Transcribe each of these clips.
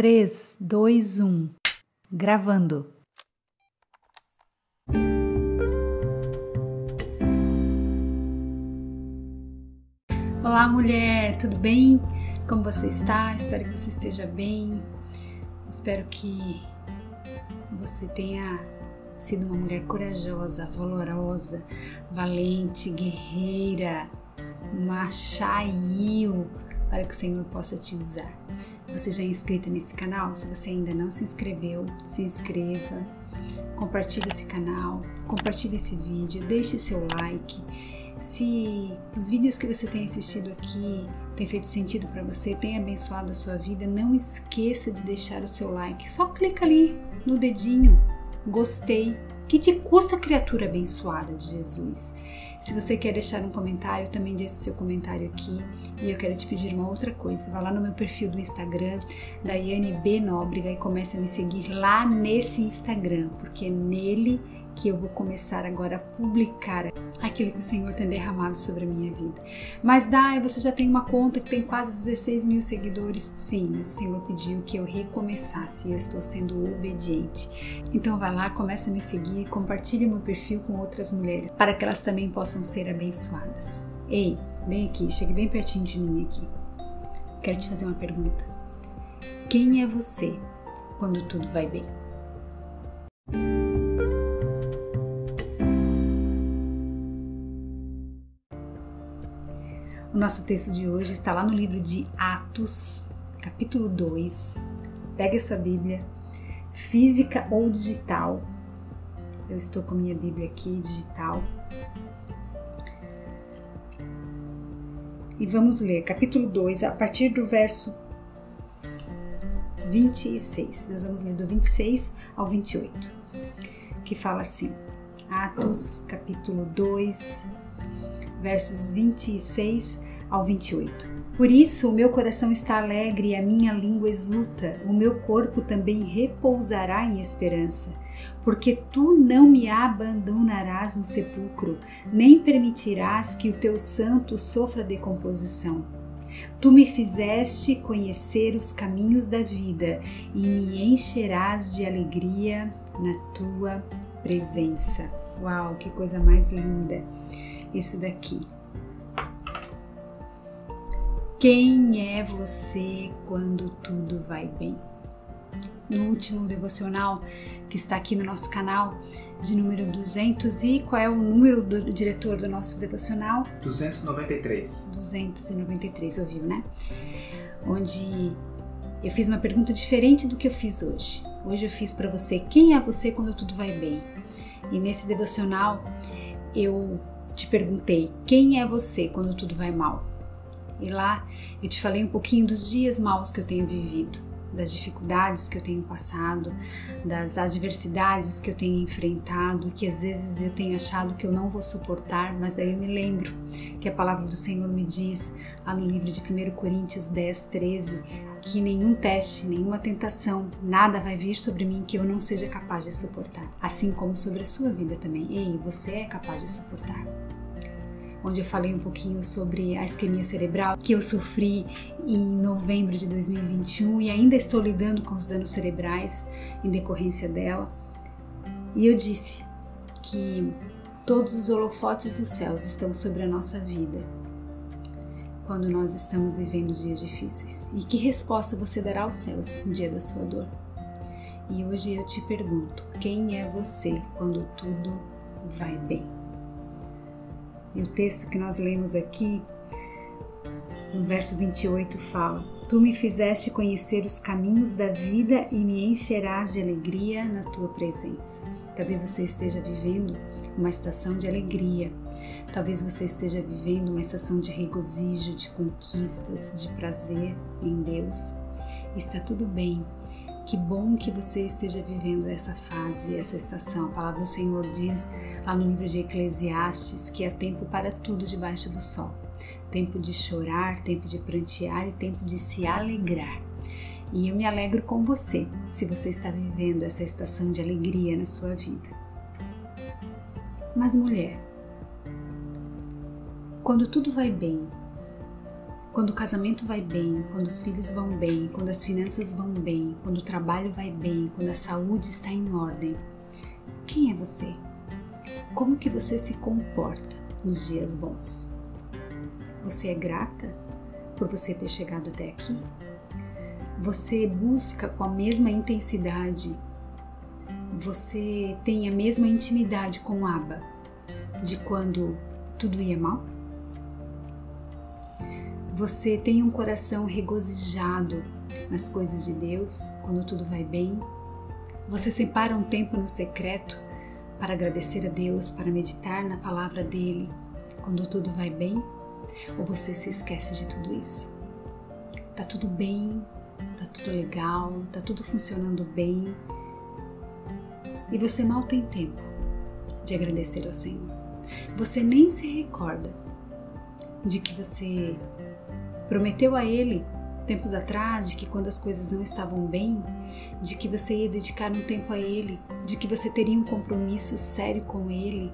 3, 2, 1. Gravando. Olá, mulher, tudo bem? Como você está? Espero que você esteja bem. Espero que você tenha sido uma mulher corajosa, valorosa, valente, guerreira, uma para que o Senhor possa te usar. Você já é inscrita nesse canal? Se você ainda não se inscreveu, se inscreva, compartilhe esse canal, compartilhe esse vídeo, deixe seu like. Se os vídeos que você tem assistido aqui têm feito sentido para você, têm abençoado a sua vida, não esqueça de deixar o seu like. Só clica ali no dedinho, gostei. Que te custa criatura abençoada de Jesus? Se você quer deixar um comentário, também deixe seu comentário aqui. E eu quero te pedir uma outra coisa. Vá lá no meu perfil do Instagram, Daiane B. Nóbrega, e comece a me seguir lá nesse Instagram, porque é nele que eu vou começar agora a publicar aquilo que o Senhor tem derramado sobre a minha vida. Mas Dai, você já tem uma conta que tem quase 16 mil seguidores? Sim, mas o Senhor pediu que eu recomeçasse e eu estou sendo obediente. Então vai lá, começa a me seguir, compartilhe meu perfil com outras mulheres para que elas também possam ser abençoadas. Ei, vem aqui, chegue bem pertinho de mim aqui. Quero te fazer uma pergunta. Quem é você quando tudo vai bem? Nosso texto de hoje está lá no livro de Atos, capítulo 2. Pegue a sua Bíblia, física ou digital. Eu estou com minha Bíblia aqui, digital. E vamos ler capítulo 2, a partir do verso 26. Nós vamos ler do 26 ao 28, que fala assim: Atos, capítulo 2, versos 26 ao 28. Por isso o meu coração está alegre e a minha língua exulta, o meu corpo também repousará em esperança, porque tu não me abandonarás no sepulcro, nem permitirás que o teu santo sofra decomposição. Tu me fizeste conhecer os caminhos da vida e me encherás de alegria na tua presença. Uau, que coisa mais linda! Isso daqui. Quem é você quando tudo vai bem? No último devocional que está aqui no nosso canal, de número 200 e qual é o número do diretor do nosso devocional? 293. 293, ouviu, né? Onde eu fiz uma pergunta diferente do que eu fiz hoje. Hoje eu fiz para você quem é você quando tudo vai bem. E nesse devocional eu te perguntei quem é você quando tudo vai mal. E lá eu te falei um pouquinho dos dias maus que eu tenho vivido, das dificuldades que eu tenho passado, das adversidades que eu tenho enfrentado, que às vezes eu tenho achado que eu não vou suportar, mas daí eu me lembro que a palavra do Senhor me diz lá no livro de 1 Coríntios 10, 13, que nenhum teste, nenhuma tentação, nada vai vir sobre mim que eu não seja capaz de suportar. Assim como sobre a sua vida também. Ei, você é capaz de suportar onde eu falei um pouquinho sobre a isquemia cerebral que eu sofri em novembro de 2021 e ainda estou lidando com os danos cerebrais em decorrência dela. E eu disse que todos os holofotes dos céus estão sobre a nossa vida quando nós estamos vivendo dias difíceis. E que resposta você dará aos céus no dia da sua dor? E hoje eu te pergunto: quem é você quando tudo vai bem? E o texto que nós lemos aqui, no verso 28, fala: Tu me fizeste conhecer os caminhos da vida e me encherás de alegria na tua presença. Talvez você esteja vivendo uma estação de alegria. Talvez você esteja vivendo uma estação de regozijo, de conquistas, de prazer em Deus. Está tudo bem. Que bom que você esteja vivendo essa fase, essa estação. A palavra do Senhor diz lá no livro de Eclesiastes que há tempo para tudo debaixo do sol: tempo de chorar, tempo de prantear e tempo de se alegrar. E eu me alegro com você se você está vivendo essa estação de alegria na sua vida. Mas, mulher, quando tudo vai bem, Quando o casamento vai bem, quando os filhos vão bem, quando as finanças vão bem, quando o trabalho vai bem, quando a saúde está em ordem, quem é você? Como que você se comporta nos dias bons? Você é grata por você ter chegado até aqui? Você busca com a mesma intensidade? Você tem a mesma intimidade com o Abba de quando tudo ia mal? Você tem um coração regozijado nas coisas de Deus quando tudo vai bem? Você separa um tempo no secreto para agradecer a Deus, para meditar na palavra dele quando tudo vai bem? Ou você se esquece de tudo isso? Tá tudo bem, tá tudo legal, tá tudo funcionando bem e você mal tem tempo de agradecer ao Senhor. Você nem se recorda de que você Prometeu a ele tempos atrás de que quando as coisas não estavam bem, de que você ia dedicar um tempo a ele, de que você teria um compromisso sério com ele,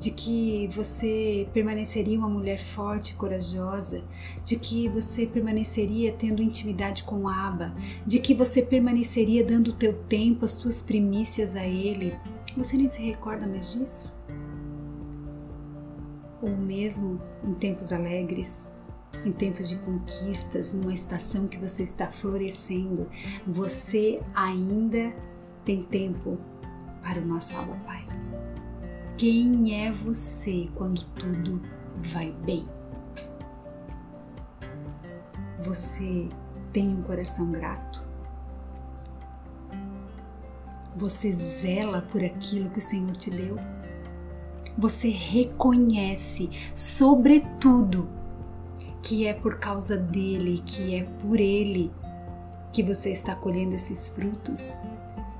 de que você permaneceria uma mulher forte e corajosa, de que você permaneceria tendo intimidade com Abba, de que você permaneceria dando o teu tempo, as tuas primícias a ele. Você nem se recorda mais disso? Ou mesmo em tempos alegres, em tempos de conquistas, numa estação que você está florescendo, você ainda tem tempo para o nosso Abba Pai. Quem é você quando tudo vai bem? Você tem um coração grato? Você zela por aquilo que o Senhor te deu? Você reconhece, sobretudo, que é por causa dele, que é por ele que você está colhendo esses frutos,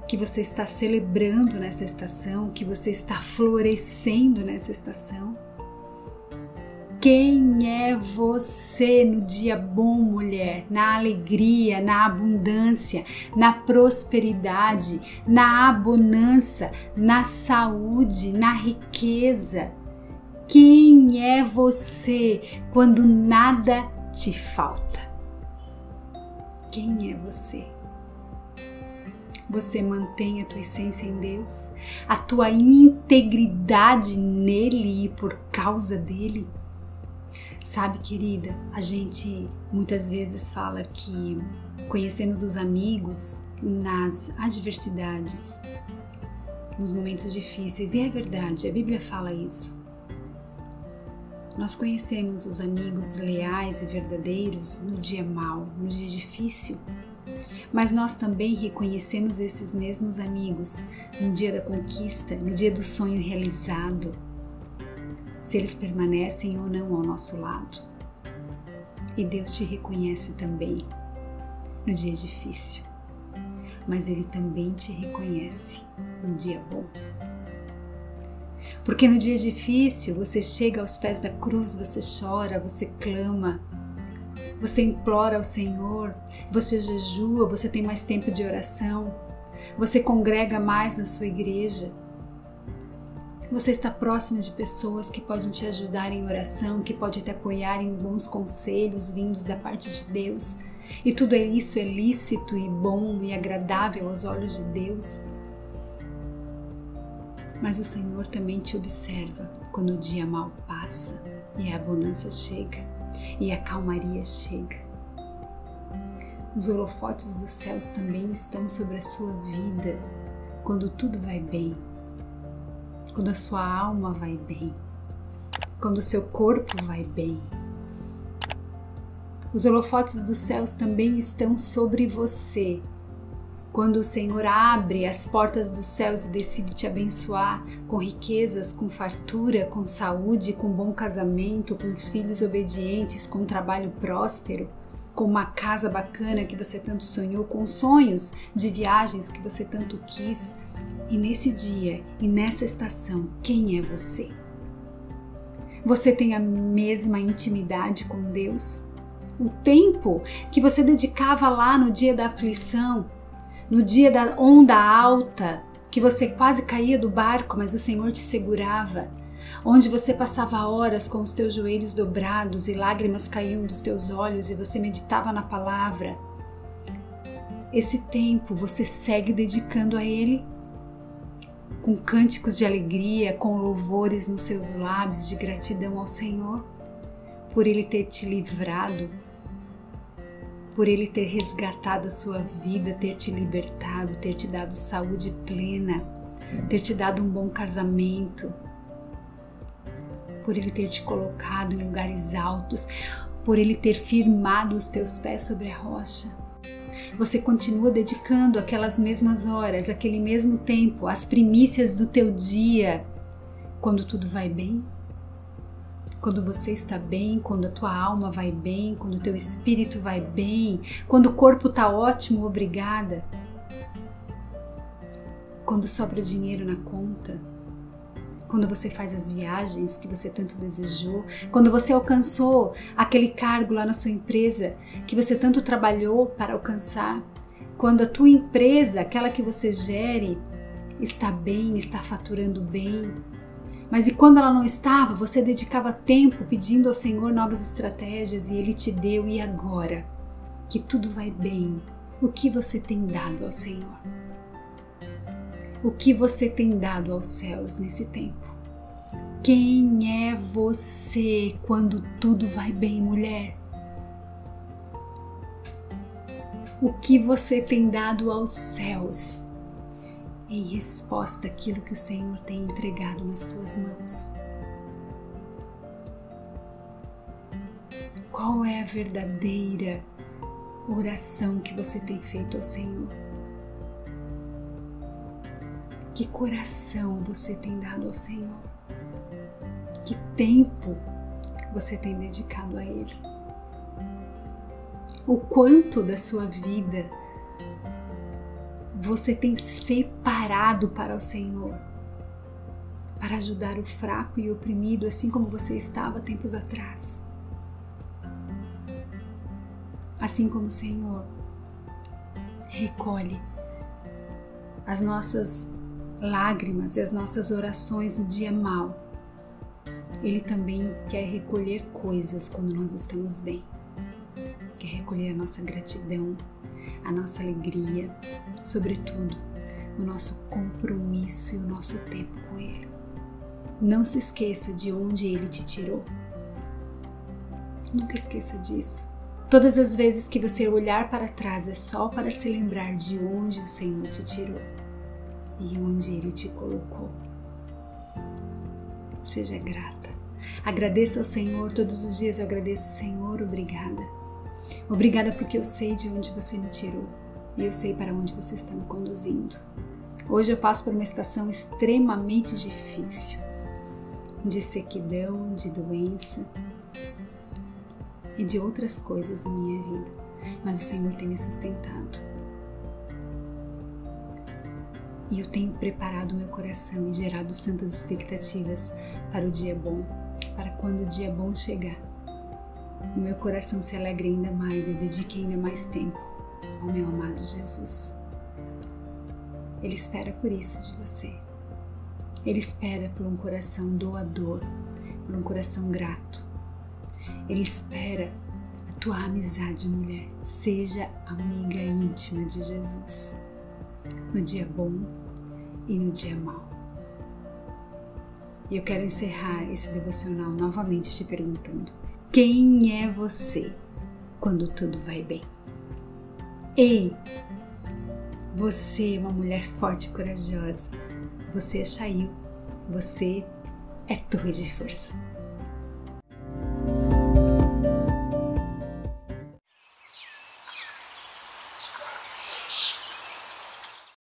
que você está celebrando nessa estação, que você está florescendo nessa estação. Quem é você no dia bom, mulher? Na alegria, na abundância, na prosperidade, na abonança, na saúde, na riqueza? Quem é você quando nada te falta? Quem é você? Você mantém a tua essência em Deus, a tua integridade nele e por causa dele? Sabe, querida, a gente muitas vezes fala que conhecemos os amigos nas adversidades, nos momentos difíceis, e é verdade, a Bíblia fala isso. Nós conhecemos os amigos leais e verdadeiros no dia mau, no dia difícil, mas nós também reconhecemos esses mesmos amigos no dia da conquista, no dia do sonho realizado, se eles permanecem ou não ao nosso lado. E Deus te reconhece também no dia difícil, mas Ele também te reconhece no dia bom. Porque no dia difícil você chega aos pés da cruz, você chora, você clama, você implora ao Senhor, você jejua, você tem mais tempo de oração, você congrega mais na sua igreja. Você está próximo de pessoas que podem te ajudar em oração, que podem te apoiar em bons conselhos vindos da parte de Deus. E tudo isso é lícito e bom e agradável aos olhos de Deus mas o Senhor também te observa quando o dia mal passa e a bonança chega e a calmaria chega. Os holofotes dos céus também estão sobre a sua vida quando tudo vai bem, quando a sua alma vai bem, quando o seu corpo vai bem. Os holofotes dos céus também estão sobre você quando o Senhor abre as portas dos céus e decide te abençoar com riquezas, com fartura, com saúde, com bom casamento, com os filhos obedientes, com um trabalho próspero, com uma casa bacana que você tanto sonhou, com sonhos de viagens que você tanto quis. E nesse dia e nessa estação, quem é você? Você tem a mesma intimidade com Deus? O tempo que você dedicava lá no dia da aflição, no dia da onda alta, que você quase caía do barco, mas o Senhor te segurava. onde você passava horas com os teus joelhos dobrados e lágrimas caíam dos teus olhos e você meditava na palavra. Esse tempo você segue dedicando a Ele com cânticos de alegria, com louvores nos seus lábios de gratidão ao Senhor por Ele ter te livrado, por Ele ter resgatado a sua vida, ter te libertado, ter te dado saúde plena, ter te dado um bom casamento, por Ele ter te colocado em lugares altos, por Ele ter firmado os teus pés sobre a rocha. Você continua dedicando aquelas mesmas horas, aquele mesmo tempo, as primícias do teu dia, quando tudo vai bem? Quando você está bem, quando a tua alma vai bem, quando o teu espírito vai bem, quando o corpo está ótimo, obrigada. Quando sobra dinheiro na conta, quando você faz as viagens que você tanto desejou, quando você alcançou aquele cargo lá na sua empresa que você tanto trabalhou para alcançar, quando a tua empresa, aquela que você gere, está bem, está faturando bem. Mas e quando ela não estava, você dedicava tempo pedindo ao Senhor novas estratégias e Ele te deu, e agora? Que tudo vai bem. O que você tem dado ao Senhor? o que você tem dado aos céus nesse tempo. Quem é você quando tudo vai bem, mulher? O que você tem dado aos céus em resposta àquilo que o Senhor tem entregado nas tuas mãos? Qual é a verdadeira oração que você tem feito ao Senhor? Que coração você tem dado ao Senhor? Que tempo você tem dedicado a Ele? O quanto da sua vida você tem separado para o Senhor? Para ajudar o fraco e oprimido, assim como você estava tempos atrás. Assim como o Senhor recolhe as nossas lágrimas e as nossas orações no dia mal. Ele também quer recolher coisas quando nós estamos bem. Quer recolher a nossa gratidão, a nossa alegria, sobretudo o nosso compromisso e o nosso tempo com Ele. Não se esqueça de onde Ele te tirou. Nunca esqueça disso. Todas as vezes que você olhar para trás é só para se lembrar de onde o Senhor te tirou e onde Ele te colocou. Seja grata. Agradeça ao Senhor todos os dias. Eu agradeço, Senhor, obrigada. Obrigada porque eu sei de onde você me tirou e eu sei para onde você está me conduzindo. Hoje eu passo por uma estação extremamente difícil de sequidão, de doença e de outras coisas na minha vida, mas o Senhor tem me sustentado. e eu tenho preparado meu coração e gerado santas expectativas para o dia bom, para quando o dia bom chegar. O meu coração se alegre ainda mais e dedique ainda mais tempo ao meu amado Jesus. Ele espera por isso de você. Ele espera por um coração doador, por um coração grato. Ele espera a tua amizade, mulher. Seja amiga íntima de Jesus. No dia bom e no dia mau. E eu quero encerrar esse devocional novamente te perguntando: quem é você quando tudo vai bem? Ei, você é uma mulher forte e corajosa. Você é Chail. Você é torre de força.